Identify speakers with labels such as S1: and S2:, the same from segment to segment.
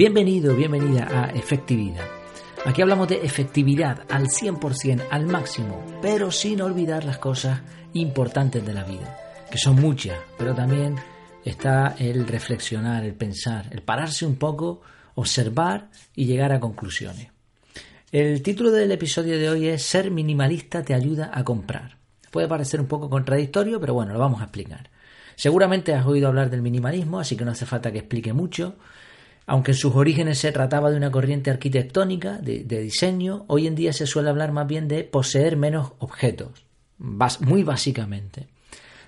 S1: Bienvenido, bienvenida a Efectividad. Aquí hablamos de efectividad al 100%, al máximo, pero sin olvidar las cosas importantes de la vida, que son muchas, pero también está el reflexionar, el pensar, el pararse un poco, observar y llegar a conclusiones. El título del episodio de hoy es Ser minimalista te ayuda a comprar. Puede parecer un poco contradictorio, pero bueno, lo vamos a explicar. Seguramente has oído hablar del minimalismo, así que no hace falta que explique mucho. Aunque en sus orígenes se trataba de una corriente arquitectónica, de, diseño, hoy en día se suele hablar más bien de poseer menos objetos, muy básicamente.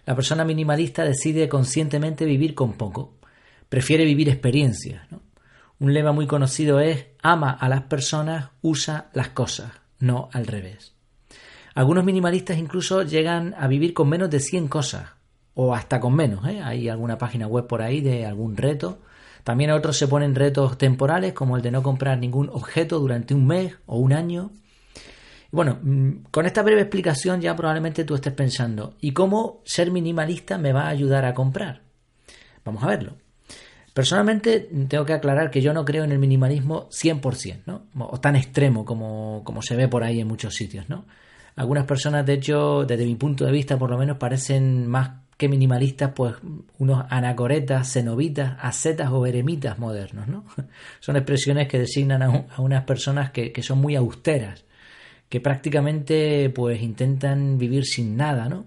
S1: La persona minimalista decide conscientemente vivir con poco, prefiere vivir experiencias. Un lema muy conocido es ama a las personas, usa las cosas, no al revés. Algunos minimalistas incluso llegan a vivir con menos de 100 cosas, o hasta con menos. ¿eh? Hay alguna página web por ahí de algún reto. También otros se ponen retos temporales, como el de no comprar ningún objeto durante un mes o un año. Bueno, mm, con esta breve explicación ya probablemente tú estés pensando, ¿y cómo ser minimalista me va a ayudar a comprar? Vamos a verlo. Personalmente tengo que aclarar que yo no creo en el minimalismo 100%, ¿no? O tan extremo como, como se ve por ahí en muchos sitios, ¿no? Algunas personas, de hecho, desde mi punto de vista, por lo menos, parecen más que minimalistas, pues unos anacoretas, cenobitas, ascetas o eremitas modernos, ¿no? Son expresiones que designan a, unas personas que, son muy austeras, que prácticamente pues intentan vivir sin nada, ¿no?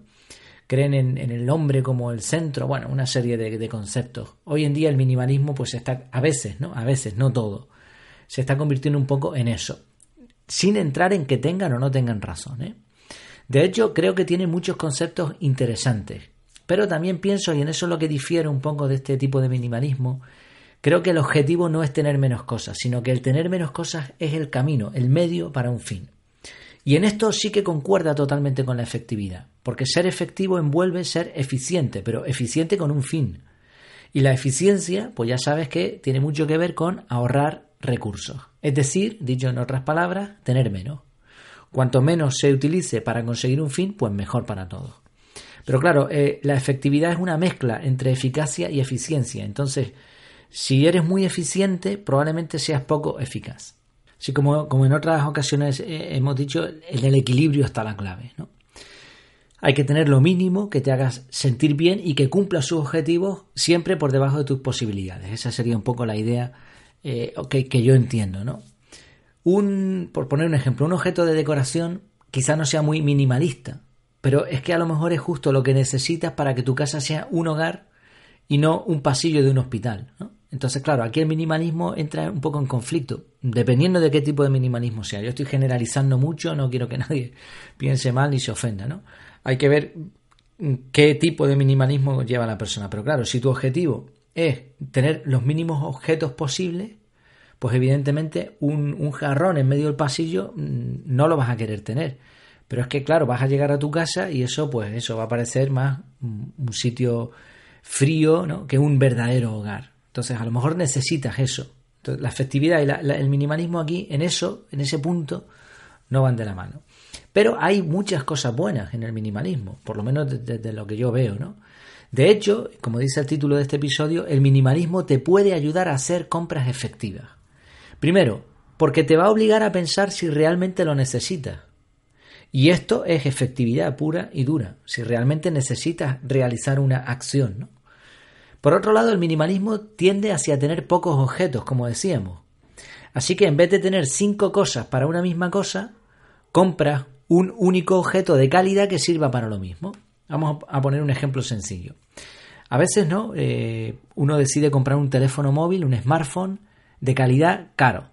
S1: Creen en, el hombre como el centro, bueno, una serie de, de, conceptos. Hoy en día el minimalismo pues está, a veces, ¿no? A veces, no todo, se está convirtiendo un poco en eso sin entrar en que tengan o no tengan razón. ¿eh? De hecho, creo que tiene muchos conceptos interesantes, pero también pienso, y en eso es lo que difiere un poco de este tipo de minimalismo, creo que el objetivo no es tener menos cosas, sino que el tener menos cosas es el camino, el medio para un fin. Y en esto sí que concuerda totalmente con la efectividad, porque ser efectivo envuelve ser eficiente, pero eficiente con un fin. Y la eficiencia, pues ya sabes que tiene mucho que ver con ahorrar recursos. Es decir, dicho en otras palabras, tener menos. Cuanto menos se utilice para conseguir un fin, pues mejor para todos. Pero claro, eh, la efectividad es una mezcla entre eficacia y eficiencia. Entonces, si eres muy eficiente, probablemente seas poco eficaz. Así como, como en otras ocasiones eh, hemos dicho, en el equilibrio está la clave. ¿no? Hay que tener lo mínimo que te hagas sentir bien y que cumpla sus objetivos siempre por debajo de tus posibilidades. Esa sería un poco la idea eh, que, yo entiendo, ¿no? Un, por poner un ejemplo, un objeto de decoración quizá no sea muy minimalista, pero es que a lo mejor es justo lo que necesitas para que tu casa sea un hogar y no un pasillo de un hospital. Entonces, claro, aquí el minimalismo entra un poco en conflicto, dependiendo de qué tipo de minimalismo sea. Yo estoy generalizando mucho, no quiero que nadie piense mal ni se ofenda, ¿no? Hay que ver qué tipo de minimalismo lleva la persona. Pero claro, si tu objetivo es tener los mínimos objetos posibles, pues evidentemente un, jarrón en medio del pasillo mm, no lo vas a querer tener. Pero es que, claro, vas a llegar a tu casa y eso, pues eso va a parecer más un sitio frío ¿no? que un verdadero hogar. Entonces, a lo mejor necesitas eso. la efectividad y el minimalismo aquí, en eso, en ese punto, no van de la mano. Pero hay muchas cosas buenas en el minimalismo, por lo menos desde lo que yo veo, ¿no? De hecho, como dice el título de este episodio, el minimalismo te puede ayudar a hacer compras efectivas. Primero, porque te va a obligar a pensar si realmente lo necesitas. Y esto es efectividad pura y dura, si realmente necesitas realizar una acción. Por otro lado, el minimalismo tiende hacia tener pocos objetos, como decíamos. Así que en vez de tener cinco cosas para una misma cosa, compras un único objeto de calidad que sirva para lo mismo. Vamos a poner un ejemplo sencillo. A veces, ¿no? Eh, uno decide comprar un teléfono móvil, un smartphone de calidad caro.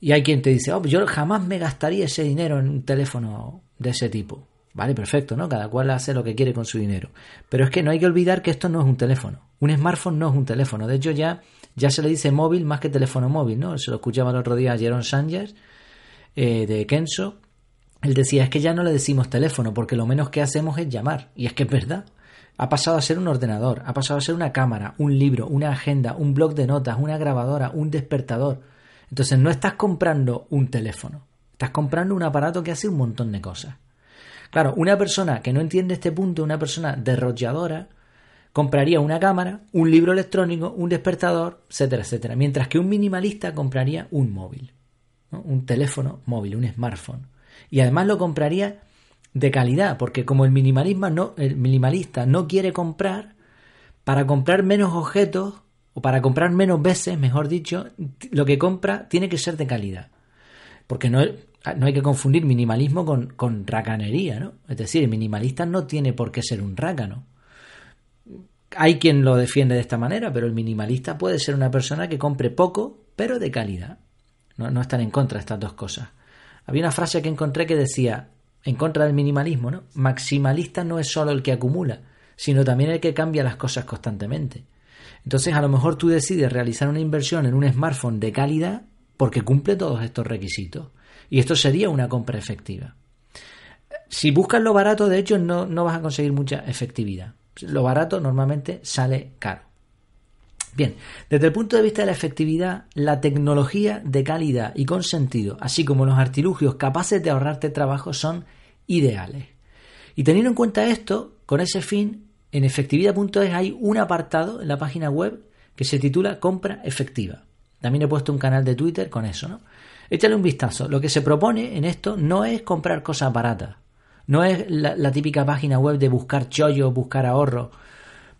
S1: Y hay quien te dice, oh, yo jamás me gastaría ese dinero en un teléfono de ese tipo. Vale, perfecto, ¿no? Cada cual hace lo que quiere con su dinero. Pero es que no hay que olvidar que esto no es un teléfono. Un smartphone no es un teléfono. De hecho, ya, ya se le dice móvil más que teléfono móvil, ¿no? Se lo escuchaba el otro día a Jerome Sanchez eh, de Kenso él decía, es que ya no le decimos teléfono porque lo menos que hacemos es llamar. Y es que es verdad. Ha pasado a ser un ordenador, ha pasado a ser una cámara, un libro, una agenda, un blog de notas, una grabadora, un despertador. Entonces no estás comprando un teléfono, estás comprando un aparato que hace un montón de cosas. Claro, una persona que no entiende este punto, una persona derrochalladora, compraría una cámara, un libro electrónico, un despertador, etcétera, etcétera. Mientras que un minimalista compraría un móvil, un teléfono móvil, un smartphone. Y además lo compraría de calidad, porque como el, minimalismo no, el minimalista no quiere comprar, para comprar menos objetos, o para comprar menos veces, mejor dicho, lo que compra tiene que ser de calidad. Porque no, no hay que confundir minimalismo con, con racanería, ¿no? Es decir, el minimalista no tiene por qué ser un rácano. Hay quien lo defiende de esta manera, pero el minimalista puede ser una persona que compre poco, pero de calidad. No, no están en contra de estas dos cosas. Había una frase que encontré que decía, en contra del minimalismo, ¿no? Maximalista no es solo el que acumula, sino también el que cambia las cosas constantemente. Entonces, a lo mejor tú decides realizar una inversión en un smartphone de calidad porque cumple todos estos requisitos. Y esto sería una compra efectiva. Si buscas lo barato, de hecho, no, no vas a conseguir mucha efectividad. Lo barato normalmente sale caro. Bien, desde el punto de vista de la efectividad, la tecnología de calidad y con sentido, así como los artilugios capaces de ahorrarte trabajo, son ideales. Y teniendo en cuenta esto, con ese fin, en efectividad.es hay un apartado en la página web que se titula Compra efectiva. También he puesto un canal de Twitter con eso, ¿no? Échale un vistazo. Lo que se propone en esto no es comprar cosas baratas. No es la, típica página web de buscar chollo, buscar ahorro.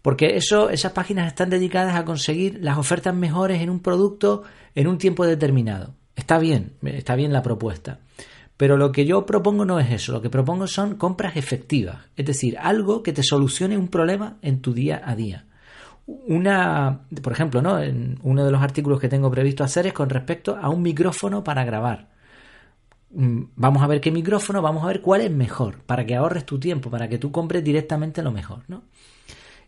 S1: Porque eso, esas páginas están dedicadas a conseguir las ofertas mejores en un producto en un tiempo determinado. Está bien, está bien la propuesta. Pero lo que yo propongo no es eso, lo que propongo son compras efectivas, es decir, algo que te solucione un problema en tu día a día. Una, por ejemplo, ¿no? En uno de los artículos que tengo previsto hacer es con respecto a un micrófono para grabar. Mm, vamos a ver qué micrófono, vamos a ver cuál es mejor, para que ahorres tu tiempo, para que tú compres directamente lo mejor, ¿no?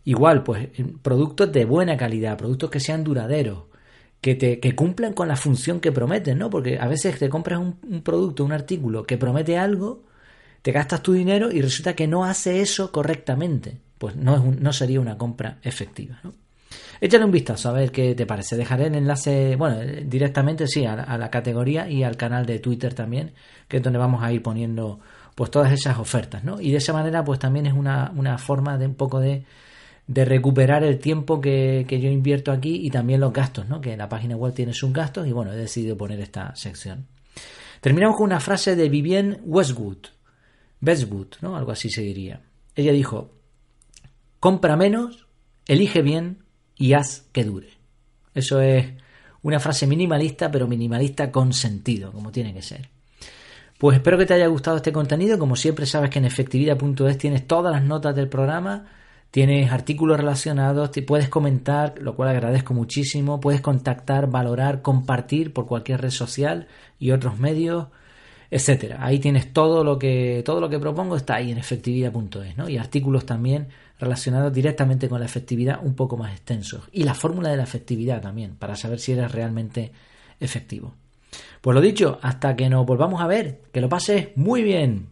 S1: Igual, pues productos de buena calidad, productos que sean duraderos, que, te, que cumplan con la función que prometen, ¿no? Porque a veces te compras un, producto, un artículo que promete algo, te gastas tu dinero y resulta que no hace eso correctamente. Pues no, es no sería una compra efectiva, ¿no? Échale un vistazo a ver qué te parece. Dejaré el enlace, bueno, directamente sí, a la, categoría y al canal de Twitter también, que es donde vamos a ir poniendo pues todas esas ofertas, ¿no? Y de esa manera pues también es una, una forma de un poco de de recuperar el tiempo que, yo invierto aquí y también los gastos, ¿no? que la página web tiene sus gastos y bueno, he decidido poner esta sección. Terminamos con una frase de Vivienne Westwood, Westwood, ¿no? algo así se diría. Ella dijo, compra menos, elige bien y haz que dure. Eso es una frase minimalista, pero minimalista con sentido, como tiene que ser. Pues espero que te haya gustado este contenido. Como siempre sabes que en efectividad.es tienes todas las notas del programa Tienes artículos relacionados, te puedes comentar, lo cual agradezco muchísimo. Puedes contactar, valorar, compartir por cualquier red social y otros medios, etcétera. Ahí tienes todo lo que todo lo que propongo está ahí en efectividad.es, ¿no? Y artículos también relacionados directamente con la efectividad un poco más extensos y la fórmula de la efectividad también para saber si eres realmente efectivo. Pues lo dicho, hasta que nos volvamos a ver, que lo pases muy bien.